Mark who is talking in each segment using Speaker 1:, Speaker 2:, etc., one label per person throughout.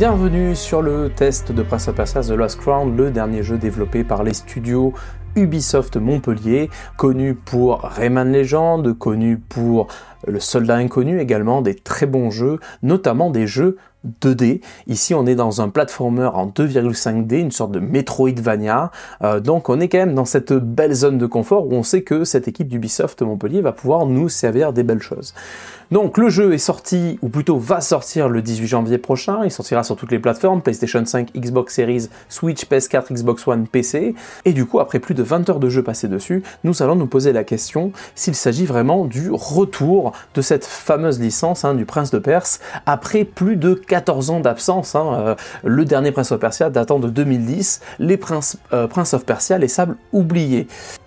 Speaker 1: Bienvenue sur le test de Prince of Persia The Lost Crown, le dernier jeu développé par les studios Ubisoft Montpellier, connu pour Rayman Legend, connu pour Le Soldat Inconnu également, des très bons jeux, notamment des jeux 2D. Ici, on est dans un platformer en 2,5D, une sorte de Metroidvania. Euh, donc, on est quand même dans cette belle zone de confort où on sait que cette équipe d'Ubisoft Montpellier va pouvoir nous servir des belles choses. Donc, le jeu est sorti, ou plutôt va sortir le 18 janvier prochain. Il sortira sur toutes les plateformes, PlayStation 5, Xbox Series, Switch, PS4, Xbox One, PC. Et du coup, après plus de 20 heures de jeu passé dessus, nous allons nous poser la question s'il s'agit vraiment du retour de cette fameuse licence hein, du Prince de Perse après plus de 14 ans d'absence. Hein, euh, le dernier Prince of Persia datant de 2010, les Prince, euh, Prince of Persia, les sables oubliés.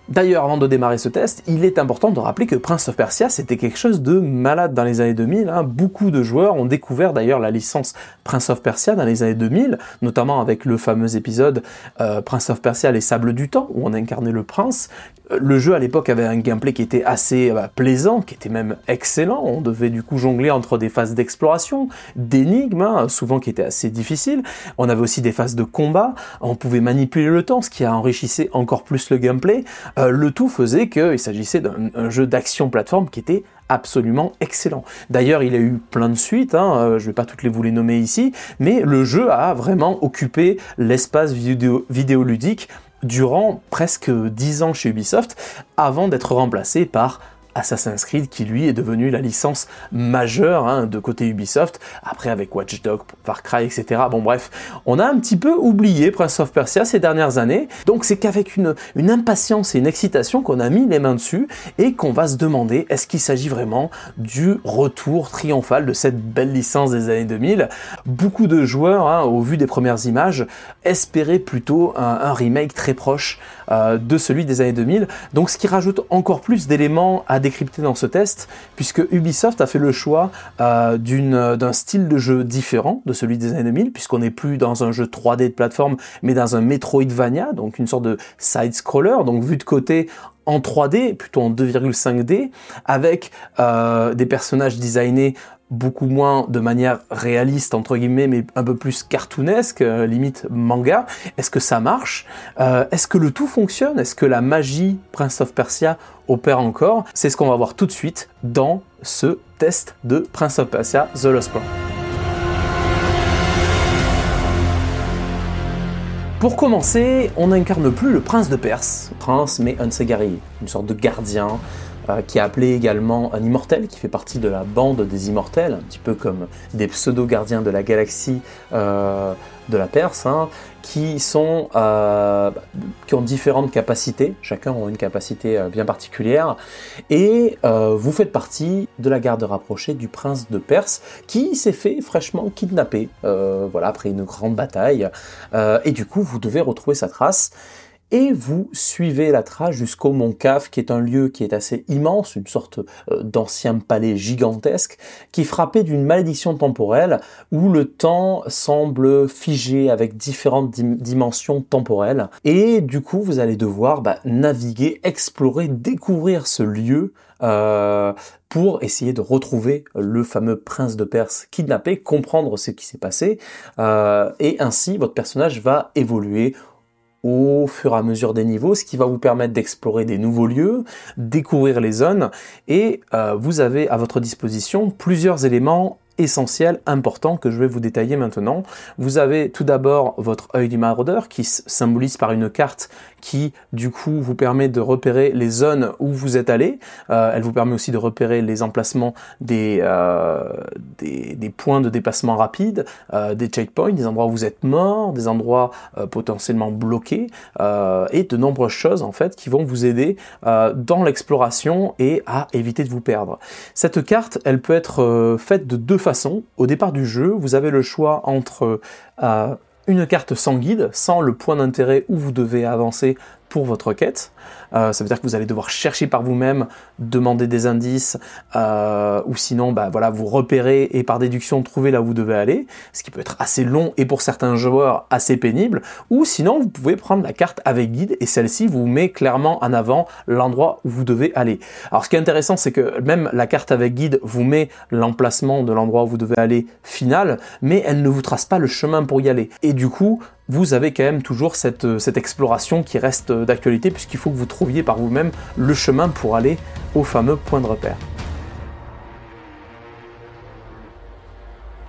Speaker 1: D'ailleurs, avant de démarrer ce test, il est important de rappeler que Prince of Persia, c'était quelque chose de malade dans les années 2000. Hein. Beaucoup de joueurs ont découvert d'ailleurs la licence Prince of Persia dans les années 2000, notamment avec le fameux épisode euh, Prince of Persia, les sables du temps, où on incarnait le prince. Euh, le jeu à l'époque avait un gameplay qui était assez bah, plaisant, qui était même excellent. On devait du coup jongler entre des phases d'exploration, d'énigmes, hein, souvent qui étaient assez difficiles. On avait aussi des phases de combat. On pouvait manipuler le temps, ce qui a enrichissé encore plus le gameplay. Euh, le tout faisait qu'il s'agissait d'un jeu d'action plateforme qui était absolument excellent. D'ailleurs, il a eu plein de suites, hein, euh, je ne vais pas toutes les vous les nommer ici, mais le jeu a vraiment occupé l'espace vidéo, vidéoludique durant presque 10 ans chez Ubisoft, avant d'être remplacé par Assassin's Creed qui lui est devenu la licence majeure hein, de côté Ubisoft, après avec Watch Dogs, Far Cry, etc. Bon bref, on a un petit peu oublié Prince of Persia ces dernières années, donc c'est qu'avec une, impatience et une excitation qu'on a mis les mains dessus et qu'on va se demander est-ce qu'il s'agit vraiment du retour triomphal de cette belle licence des années 2000 Beaucoup de joueurs, hein, au vu des premières images, espéraient plutôt un, remake très proche euh, de celui des années 2000, donc ce qui rajoute encore plus d'éléments à décrypter dans ce test, puisque Ubisoft a fait le choix euh, d'un style de jeu différent de celui des années 2000, puisqu'on n'est plus dans un jeu 3D de plateforme, mais dans un Metroidvania, donc une sorte de side-scroller, donc vu de côté en 3D, plutôt en 2,5D, avec euh, des personnages designés beaucoup moins de manière réaliste entre guillemets mais un peu plus cartoonesque euh, limite manga. Est-ce que ça marche? Euh, est-ce que le tout fonctionne? Est-ce que la magie Prince of Persia opère encore? C'est ce qu'on va voir tout de suite dans ce test de Prince of Persia The Lost Crown Pour commencer, on n'incarne plus le prince de Perse, prince mais un Segari, une sorte de gardien, euh, qui est appelé également un immortel, qui fait partie de la bande des immortels, un petit peu comme des pseudo-gardiens de la galaxie euh, de la Perse, hein, qui, sont, euh, qui ont différentes capacités, chacun a une capacité bien particulière, et vous faites partie de la garde rapprochée du prince de Perse, qui s'est fait fraîchement kidnapper, voilà, après une grande bataille, et du coup vous devez retrouver sa trace et vous suivez la trace jusqu'au Mont Caf, qui est un lieu qui est assez immense, une sorte euh, d'ancien palais gigantesque, qui est frappé d'une malédiction temporelle où le temps semble figé avec différentes dimensions temporelles. Et du coup, vous allez devoir bah, naviguer, explorer, découvrir ce lieu euh, pour essayer de retrouver le fameux prince de Perse kidnappé, comprendre ce qui s'est passé, euh, et ainsi votre personnage va évoluer au fur et à mesure des niveaux, ce qui va vous permettre d'explorer des nouveaux lieux, découvrir les zones, et euh, vous avez à votre disposition plusieurs éléments essentiel, important, que je vais vous détailler maintenant. Vous avez tout d'abord votre œil du maraudeur qui symbolise par une carte qui du coup vous permet de repérer les zones où vous êtes allé. Euh, elle vous permet aussi de repérer les emplacements des, euh, des, points de dépassement rapide, euh, des checkpoints, des endroits où vous êtes mort, des endroits potentiellement bloqués et de nombreuses choses en fait qui vont vous aider dans l'exploration et à éviter de vous perdre. Cette carte, elle peut être faite de deux façon, au départ du jeu, vous avez le choix entre euh, une carte sans guide, sans le point d'intérêt où vous devez avancer pour votre quête. Euh, ça veut dire que vous allez devoir chercher par vous-même, demander des indices, euh, ou sinon, bah, voilà, vous repérer et par déduction trouver là où vous devez aller, ce qui peut être assez long et pour certains joueurs assez pénible. Ou sinon, vous pouvez prendre la carte avec guide et celle-ci vous met clairement en avant l'endroit où vous devez aller. Alors, ce qui est intéressant, c'est que même la carte avec guide vous met l'emplacement de l'endroit où vous devez aller final, mais elle ne vous trace pas le chemin pour y aller. Et du coup, vous avez quand même toujours cette, cette exploration qui reste d'actualité puisqu'il faut que vous trouviez par vous-même le chemin pour aller au fameux point de repère.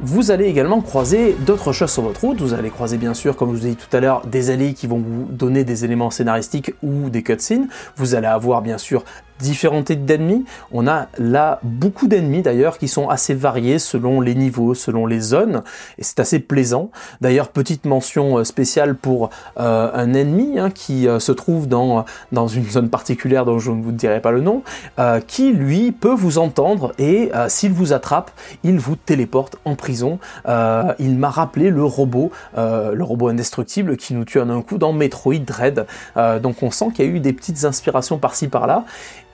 Speaker 1: Vous allez également croiser d'autres choses sur votre route. Vous allez croiser bien sûr, comme je vous ai dit tout à l'heure, des alliés qui vont vous donner des éléments scénaristiques ou des cutscenes. Vous allez avoir bien sûr différents types d'ennemis. On a là beaucoup d'ennemis d'ailleurs qui sont assez variés selon les niveaux, selon les zones, et c'est assez plaisant. D'ailleurs, petite mention euh, spéciale pour euh, un ennemi hein, qui euh, se trouve dans, dans une zone particulière dont je ne vous dirai pas le nom, qui lui peut vous entendre et s'il vous attrape, il vous téléporte en prison. il m'a rappelé le robot, le robot indestructible qui nous tue en un coup dans Metroid Dread. donc on sent qu'il y a eu des petites inspirations par-ci par-là.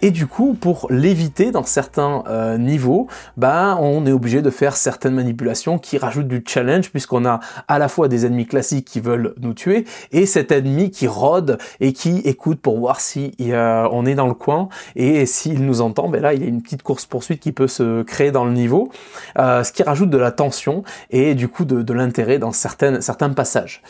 Speaker 1: Et du coup, pour l'éviter dans certains euh, niveaux, ben, on est obligé de faire certaines manipulations qui rajoutent du challenge puisqu'on a à la fois des ennemis classiques qui veulent nous tuer et cet ennemi qui rôde et qui écoute pour voir si on est dans le coin et s'il nous entend, ben là, il y a une petite course poursuite qui peut se créer dans le niveau, euh, ce qui rajoute de la tension et du coup de, de l'intérêt dans certains passages.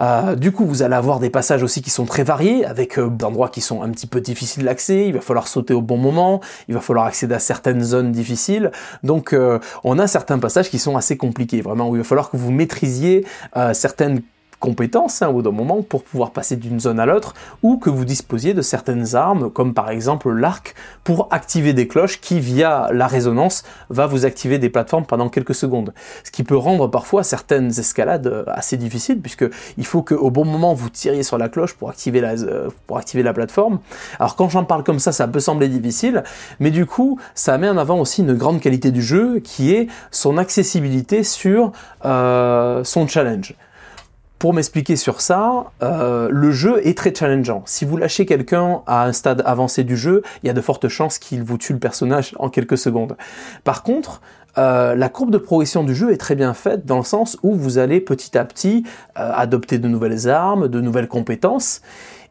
Speaker 1: Euh, du coup, vous allez avoir des passages aussi qui sont très variés avec d'endroits qui sont un petit peu difficiles d'accès. Il va falloir sauter au bon moment, il va falloir accéder à certaines zones difficiles. Donc euh, on a certains passages qui sont assez compliqués, vraiment, où il va falloir que vous maîtrisiez euh, certaines compétences hein, au bout d'un moment pour pouvoir passer d'une zone à l'autre ou que vous disposiez de certaines armes comme par exemple l'arc pour activer des cloches qui via la résonance va vous activer des plateformes pendant quelques secondes. Ce qui peut rendre parfois certaines escalades euh, assez difficiles puisque il faut qu'au bon moment vous tiriez sur la cloche pour activer la, euh, pour activer la plateforme. Alors quand j'en parle comme ça ça peut sembler difficile mais du coup ça met en avant aussi une grande qualité du jeu qui est son accessibilité sur euh, son challenge pour m'expliquer sur ça, euh, le jeu est très challengeant. Si vous lâchez quelqu'un à un stade avancé du jeu, il y a de fortes chances qu'il vous tue le personnage en quelques secondes. Par contre, euh, la courbe de progression du jeu est très bien faite dans le sens où vous allez petit à petit euh, adopter de nouvelles armes, de nouvelles compétences.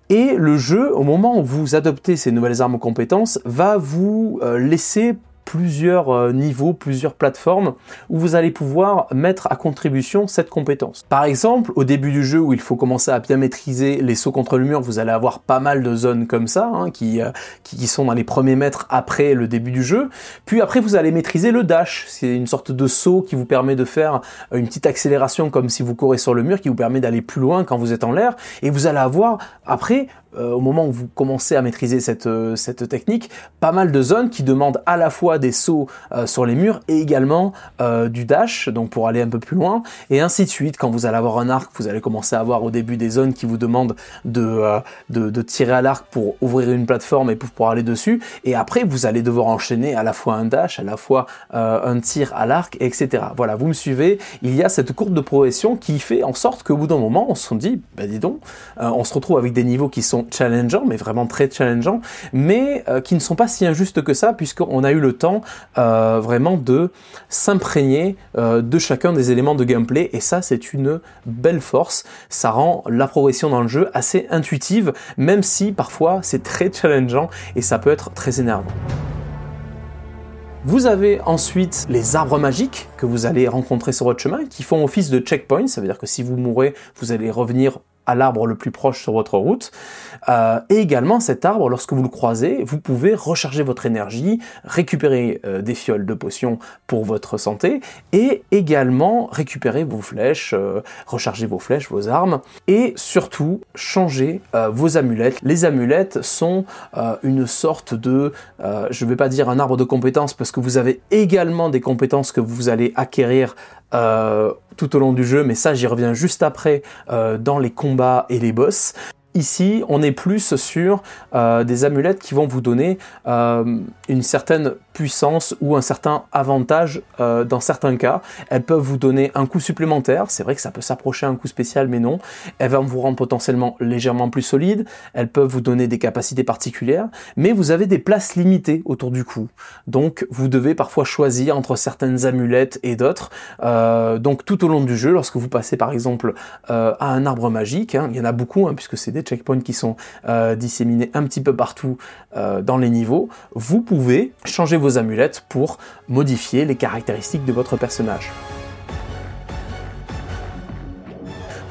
Speaker 1: Et le jeu, au moment où vous adoptez ces nouvelles armes ou compétences, va vous laisser plusieurs euh, niveaux, plusieurs plateformes où vous allez pouvoir mettre à contribution cette compétence. Par exemple, au début du jeu où il faut commencer à bien maîtriser les sauts contre le mur, vous allez avoir pas mal de zones comme ça hein, qui, euh, qui, qui, sont dans les premiers mètres après le début du jeu. Puis après, vous allez maîtriser le dash. C'est une sorte de saut qui vous permet de faire une petite accélération comme si vous courez sur le mur, qui vous permet d'aller plus loin quand vous êtes en l'air. Et vous allez avoir après au moment où vous commencez à maîtriser cette, euh, cette technique, pas mal de zones qui demandent à la fois des sauts euh, sur les murs et également du dash, donc pour aller un peu plus loin, et ainsi de suite. Quand vous allez avoir un arc, vous allez commencer à avoir au début des zones qui vous demandent de, tirer à l'arc pour ouvrir une plateforme et pour pouvoir aller dessus, et après vous allez devoir enchaîner à la fois un dash, à la fois un tir à l'arc, etc. Voilà, vous me suivez, il y a cette courbe de progression qui fait en sorte qu'au bout d'un moment, on se dit, bah dis donc, on se retrouve avec des niveaux qui sont challengeants, mais vraiment très challengeants, mais euh, qui ne sont pas si injustes que ça, puisqu'on a eu le temps euh, vraiment de s'imprégner euh, de chacun des éléments de gameplay, et ça c'est une belle force, ça rend la progression dans le jeu assez intuitive, même si parfois c'est très challengeant et ça peut être très énervant. Vous avez ensuite les arbres magiques que vous allez rencontrer sur votre chemin qui font office de checkpoint, ça veut dire que si vous mourrez, vous allez revenir à l'arbre le plus proche sur votre route. Euh, et également cet arbre, lorsque vous le croisez, vous pouvez recharger votre énergie, récupérer euh, des fioles de potions pour votre santé, et également récupérer vos flèches, euh, recharger vos flèches, vos armes, et surtout changer vos amulettes. Les amulettes sont une sorte de, je ne vais pas dire un arbre de compétences, parce que vous avez également des compétences que vous allez acquérir tout au long du jeu, mais ça j'y reviens juste après dans les combats et les boss. Ici, on est plus sur euh, des amulettes qui vont vous donner euh, une certaine puissance ou un certain avantage euh, dans certains cas. Elles peuvent vous donner un coup supplémentaire. C'est vrai que ça peut s'approcher un coup spécial, mais non. Elles vont vous rendre potentiellement légèrement plus solide. Elles peuvent vous donner des capacités particulières, mais vous avez des places limitées autour du cou. Donc, vous devez parfois choisir entre certaines amulettes et d'autres. donc, tout au long du jeu, lorsque vous passez par exemple à un arbre magique, hein, il y en a beaucoup, hein, puisque c'est des checkpoints qui sont euh, disséminés un petit peu partout euh, dans les niveaux, vous pouvez changer vos amulettes pour modifier les caractéristiques de votre personnage.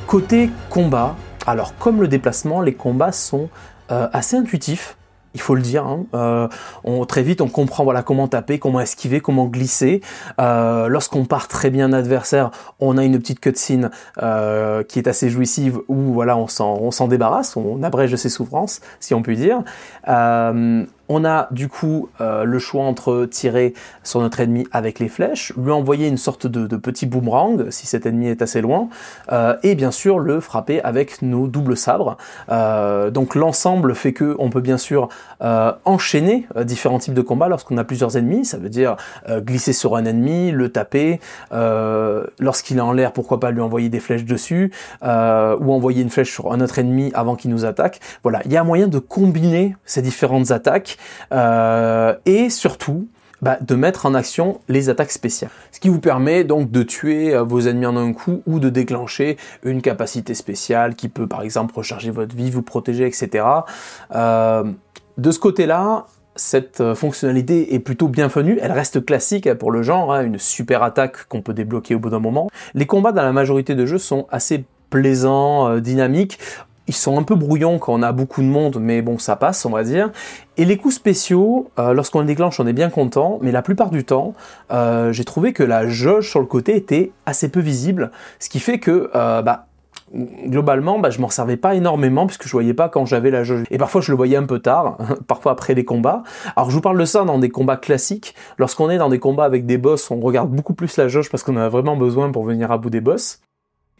Speaker 1: Côté combat, alors comme le déplacement, les combats sont euh, assez intuitifs il faut le dire. Hein. Euh, très vite, on comprend voilà comment taper, comment esquiver, comment glisser. Euh, lorsqu'on part très bien adversaire, on a une petite cutscene euh, qui est assez jouissive où voilà on s'en débarrasse, on abrège ses souffrances, si on peut dire. On a du coup euh, le choix entre tirer sur notre ennemi avec les flèches, lui envoyer une sorte de, petit boomerang si cet ennemi est assez loin, euh, et bien sûr le frapper avec nos doubles sabres. Euh, donc l'ensemble fait que on peut bien sûr enchaîner différents types de combats lorsqu'on a plusieurs ennemis. Ça veut dire glisser sur un ennemi, le taper. Lorsqu'il est en l'air, pourquoi pas lui envoyer des flèches dessus, ou envoyer une flèche sur un autre ennemi avant qu'il nous attaque. Voilà, il y a moyen de combiner ces différentes attaques euh, et surtout bah, de mettre en action les attaques spéciales. Ce qui vous permet donc de tuer euh, vos ennemis en un coup ou de déclencher une capacité spéciale qui peut par exemple recharger votre vie, vous protéger, etc. Euh, de ce côté-là, cette fonctionnalité est plutôt bienvenue, elle reste classique pour le genre, hein, une super attaque qu'on peut débloquer au bout d'un moment. Les combats dans la majorité de jeux sont assez plaisants, dynamiques ils sont un peu brouillons quand on a beaucoup de monde, mais bon, ça passe, on va dire. Et les coups spéciaux, euh, lorsqu'on les déclenche, on est bien content, mais la plupart du temps, euh, j'ai trouvé que la jauge sur le côté était assez peu visible, ce qui fait que, euh, bah, globalement, bah, je m'en servais pas énormément puisque je voyais pas quand j'avais la jauge. Et parfois, je le voyais un peu tard, parfois après les combats. Alors, je vous parle de ça dans des combats classiques. Lorsqu'on est dans des combats avec des boss, on regarde beaucoup plus la jauge parce qu'on a vraiment besoin pour venir à bout des boss.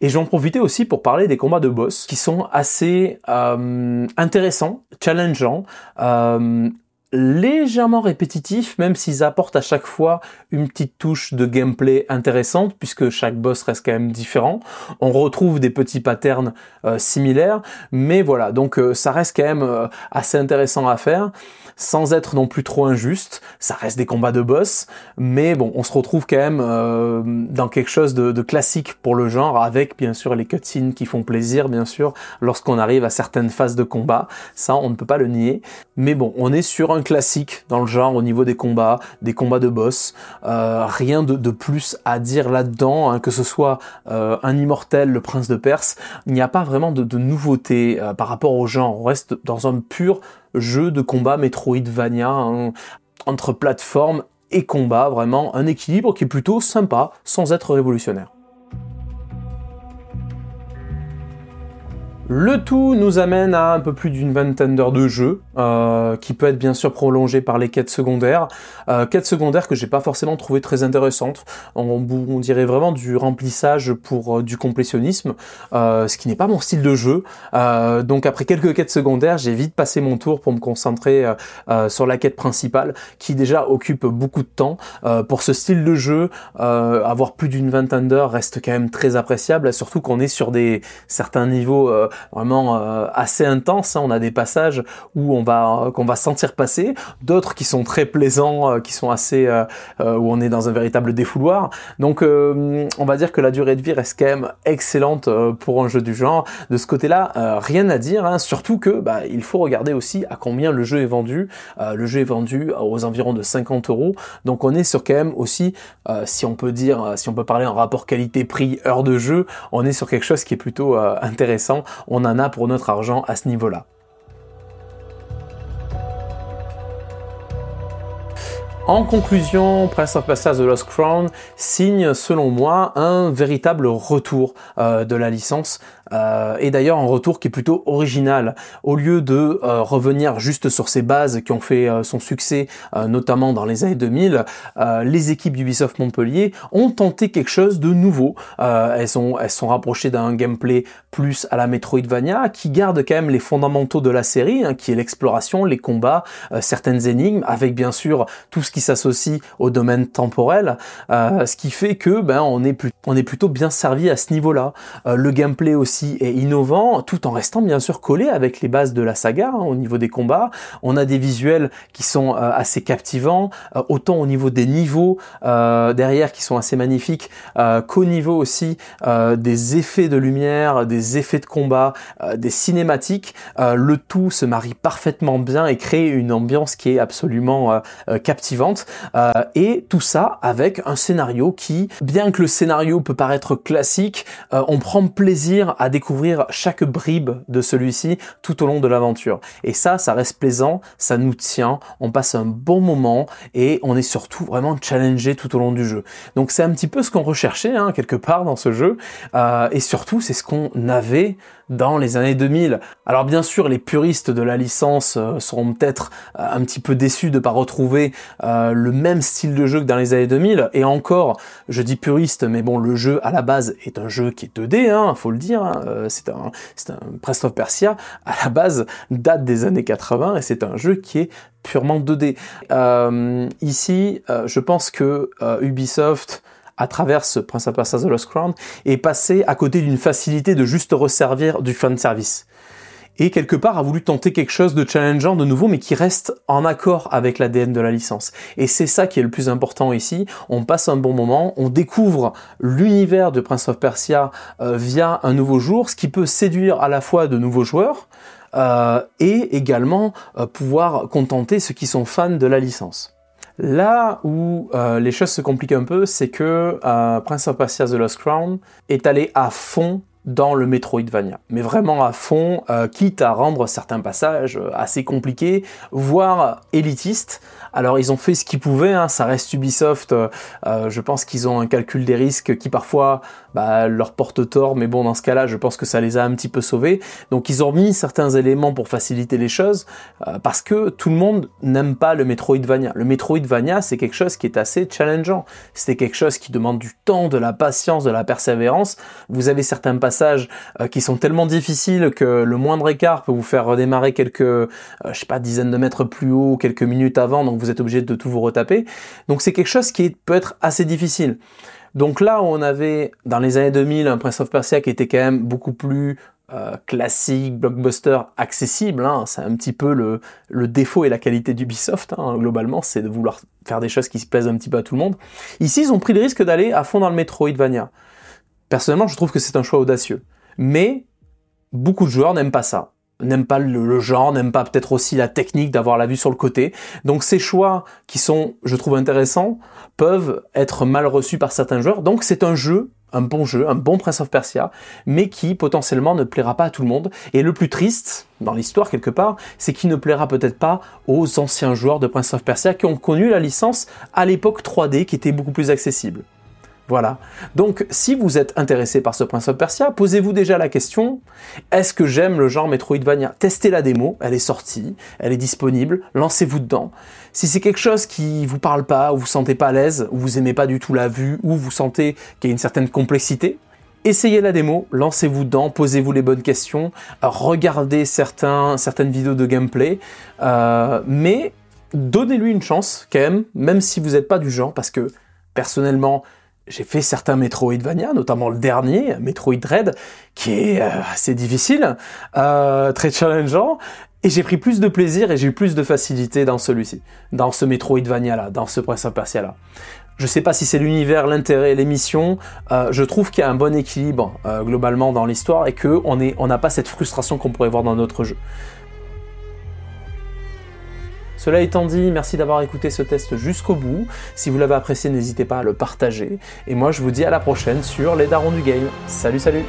Speaker 1: Et j'en profitais aussi pour parler des combats de boss qui sont assez euh, intéressants, challengeants, euh, légèrement répétitifs, même s'ils apportent à chaque fois une petite touche de gameplay intéressante, puisque chaque boss reste quand même différent. On retrouve des petits patterns euh, similaires, mais voilà, donc ça reste quand même assez intéressant à faire sans être non plus trop injuste. Ça reste des combats de boss, mais bon, on se retrouve quand même euh, dans quelque chose de, classique pour le genre, avec bien sûr les cutscenes qui font plaisir, bien sûr, lorsqu'on arrive à certaines phases de combat. Ça, on ne peut pas le nier. Mais bon, on est sur un classique dans le genre au niveau des combats, des combats de boss. Euh, rien de, plus à dire là-dedans, hein, que ce soit euh, un immortel, le prince de Perse. Il n'y a pas vraiment de, nouveauté par rapport au genre. On reste dans un pur jeu de combat Metroidvania hein, entre plateforme et combat, vraiment un équilibre qui est plutôt sympa sans être révolutionnaire. Le tout nous amène à un peu plus d'une vingtaine d'heures de jeu, euh, qui peut être bien sûr prolongé par les quêtes secondaires. Euh, quêtes secondaires que j'ai pas forcément trouvé très intéressantes. On, dirait vraiment du remplissage pour euh, du complétionnisme, ce qui n'est pas mon style de jeu. donc après quelques quêtes secondaires, j'ai vite passé mon tour pour me concentrer sur la quête principale, qui déjà occupe beaucoup de temps. pour ce style de jeu, avoir plus d'une vingtaine d'heures reste quand même très appréciable, surtout qu'on est sur des certains niveaux vraiment euh, assez intense. Hein. On a des passages où on va qu'on va sentir passer, d'autres qui sont très plaisants, euh, qui sont assez euh, où on est dans un véritable défouloir. Donc on va dire que la durée de vie reste quand même excellente pour un jeu du genre. De ce côté-là, rien à dire. Hein. Surtout que bah, il faut regarder aussi à combien le jeu est vendu. le jeu est vendu aux environs de 50 euros. Donc on est sur quand même aussi, si on peut dire, si on peut parler en rapport qualité-prix heure de jeu, on est sur quelque chose qui est plutôt intéressant on en a pour notre argent à ce niveau-là. En conclusion, Prince of Persia The Lost Crown signe selon moi un véritable retour euh, de la licence Euh, et d'ailleurs un retour qui est plutôt original. Au lieu de euh, revenir juste sur ces bases qui ont fait euh, son succès, notamment dans les années 2000, les équipes d'Ubisoft Montpellier ont tenté quelque chose de nouveau. elles, sont, elles sont rapprochées d'un gameplay plus à la Metroidvania, qui garde quand même les fondamentaux de la série, hein, qui est l'exploration, les combats, certaines énigmes, avec bien sûr tout ce qui s'associe au domaine temporel, ce qui fait que ben on est, on est plutôt bien servi à ce niveau-là. le gameplay aussi est innovant, tout en restant bien sûr collé avec les bases de la saga hein, au niveau des combats. On a des visuels qui sont euh, assez captivants, euh, autant au niveau des niveaux euh, derrière qui sont assez magnifiques, qu'au niveau aussi des effets de lumière, des effets de combat, des cinématiques. le tout se marie parfaitement bien et crée une ambiance qui est absolument captivante. et tout ça avec un scénario qui, bien que le scénario peut paraître classique, on prend plaisir à découvrir chaque bribe de celui-ci tout au long de l'aventure. Et ça, ça reste plaisant, ça nous tient, on passe un bon moment et on est surtout vraiment challengé tout au long du jeu. Donc c'est un petit peu ce qu'on recherchait hein, quelque part dans ce jeu euh, et surtout c'est ce qu'on avait dans les années 2000. Alors bien sûr, les puristes de la licence euh, seront peut-être euh, un petit peu déçus de pas retrouver le même style de jeu que dans les années 2000. Et encore, je dis puriste, mais bon, le jeu à la base est un jeu qui est 2D, hein, faut le dire. Hein. C'est un, c'est un Persia à la base date des années 80 et c'est un jeu qui est purement 2D. Euh, ici, euh, je pense que euh, Ubisoft à travers ce Prince of Persia The Lost Crown est passé à côté d'une facilité de juste resservir du fan service et quelque part a voulu tenter quelque chose de challengeant de nouveau mais qui reste en accord avec l'ADN de la licence. Et c'est ça qui est le plus important ici, on passe un bon moment, on découvre l'univers de Prince of Persia euh, via un nouveau jour, ce qui peut séduire à la fois de nouveaux joueurs euh, et également euh, pouvoir contenter ceux qui sont fans de la licence. Là où les choses se compliquent un peu, c'est que Prince of Persia The Lost Crown est allé à fond dans le Metroidvania, mais vraiment à fond, euh, quitte à rendre certains passages euh, assez compliqués, voire élitistes. Alors ils ont fait ce qu'ils pouvaient, hein, ça reste Ubisoft, euh, je pense qu'ils ont un calcul des risques qui parfois bah, leur porte tort, mais bon dans ce cas-là je pense que ça les a un petit peu sauvés. Donc ils ont mis certains éléments pour faciliter les choses, parce que tout le monde n'aime pas le Metroidvania. Le Metroidvania c'est quelque chose qui est assez challengeant, c'est quelque chose qui demande du temps, de la patience, de la persévérance. Vous avez certains passages euh, qui sont tellement difficiles que le moindre écart peut vous faire redémarrer quelques, euh, je sais pas, dizaines de mètres plus haut, quelques minutes avant, donc vous êtes obligé de tout vous retaper. Donc c'est quelque chose qui peut être assez difficile. Donc là on avait dans les années 2000 un Prince of Persia qui était quand même beaucoup plus euh, classique, blockbuster, accessible, hein, c'est un petit peu le, défaut et la qualité d'Ubisoft, hein, globalement, c'est de vouloir faire des choses qui se plaisent un petit peu à tout le monde. Ici, ils ont pris le risque d'aller à fond dans le Metroidvania. Personnellement, je trouve que c'est un choix audacieux. Mais beaucoup de joueurs n'aiment pas ça n'aiment pas le, genre, n'aiment pas peut-être aussi la technique d'avoir la vue sur le côté. Donc ces choix qui sont, je trouve, intéressants, peuvent être mal reçus par certains joueurs. Donc c'est un jeu, un bon jeu, un bon Prince of Persia, mais qui potentiellement ne plaira pas à tout le monde. Et le plus triste, dans l'histoire quelque part, c'est qu'il ne plaira peut-être pas aux anciens joueurs de Prince of Persia qui ont connu la licence à l'époque 3D qui était beaucoup plus accessible. Voilà. Donc, si vous êtes intéressé par ce Prince of Persia, posez-vous déjà la question est-ce que j'aime le genre Metroidvania? Testez la démo, elle est sortie, elle est disponible, lancez-vous dedans. Si c'est quelque chose qui vous parle pas, ou vous sentez pas à l'aise, ou vous aimez pas du tout la vue, ou vous sentez qu'il y a une certaine complexité, Essayez la démo, lancez-vous dedans, posez-vous les bonnes questions, regardez certaines vidéos de gameplay, euh, mais donnez-lui une chance quand même, même si vous n'êtes pas du genre, parce que personnellement, j'ai fait certains Metroidvania, notamment le dernier, Metroid Dread, qui est euh, assez difficile, euh, très challengeant, et j'ai pris plus de plaisir et j'ai eu plus de facilité dans celui-ci, dans ce Metroidvania-là, dans ce Prince of Persia-là. Je sais pas si c'est l'univers, l'intérêt, l'émission. Euh, je trouve qu'il y a un bon équilibre globalement dans l'histoire et que on n'a pas cette frustration qu'on pourrait voir dans notre jeu. Cela étant dit, merci d'avoir écouté ce test jusqu'au bout. Si vous l'avez apprécié, n'hésitez pas à le partager. Et moi, je vous dis à la prochaine sur les darons du game. Salut, salut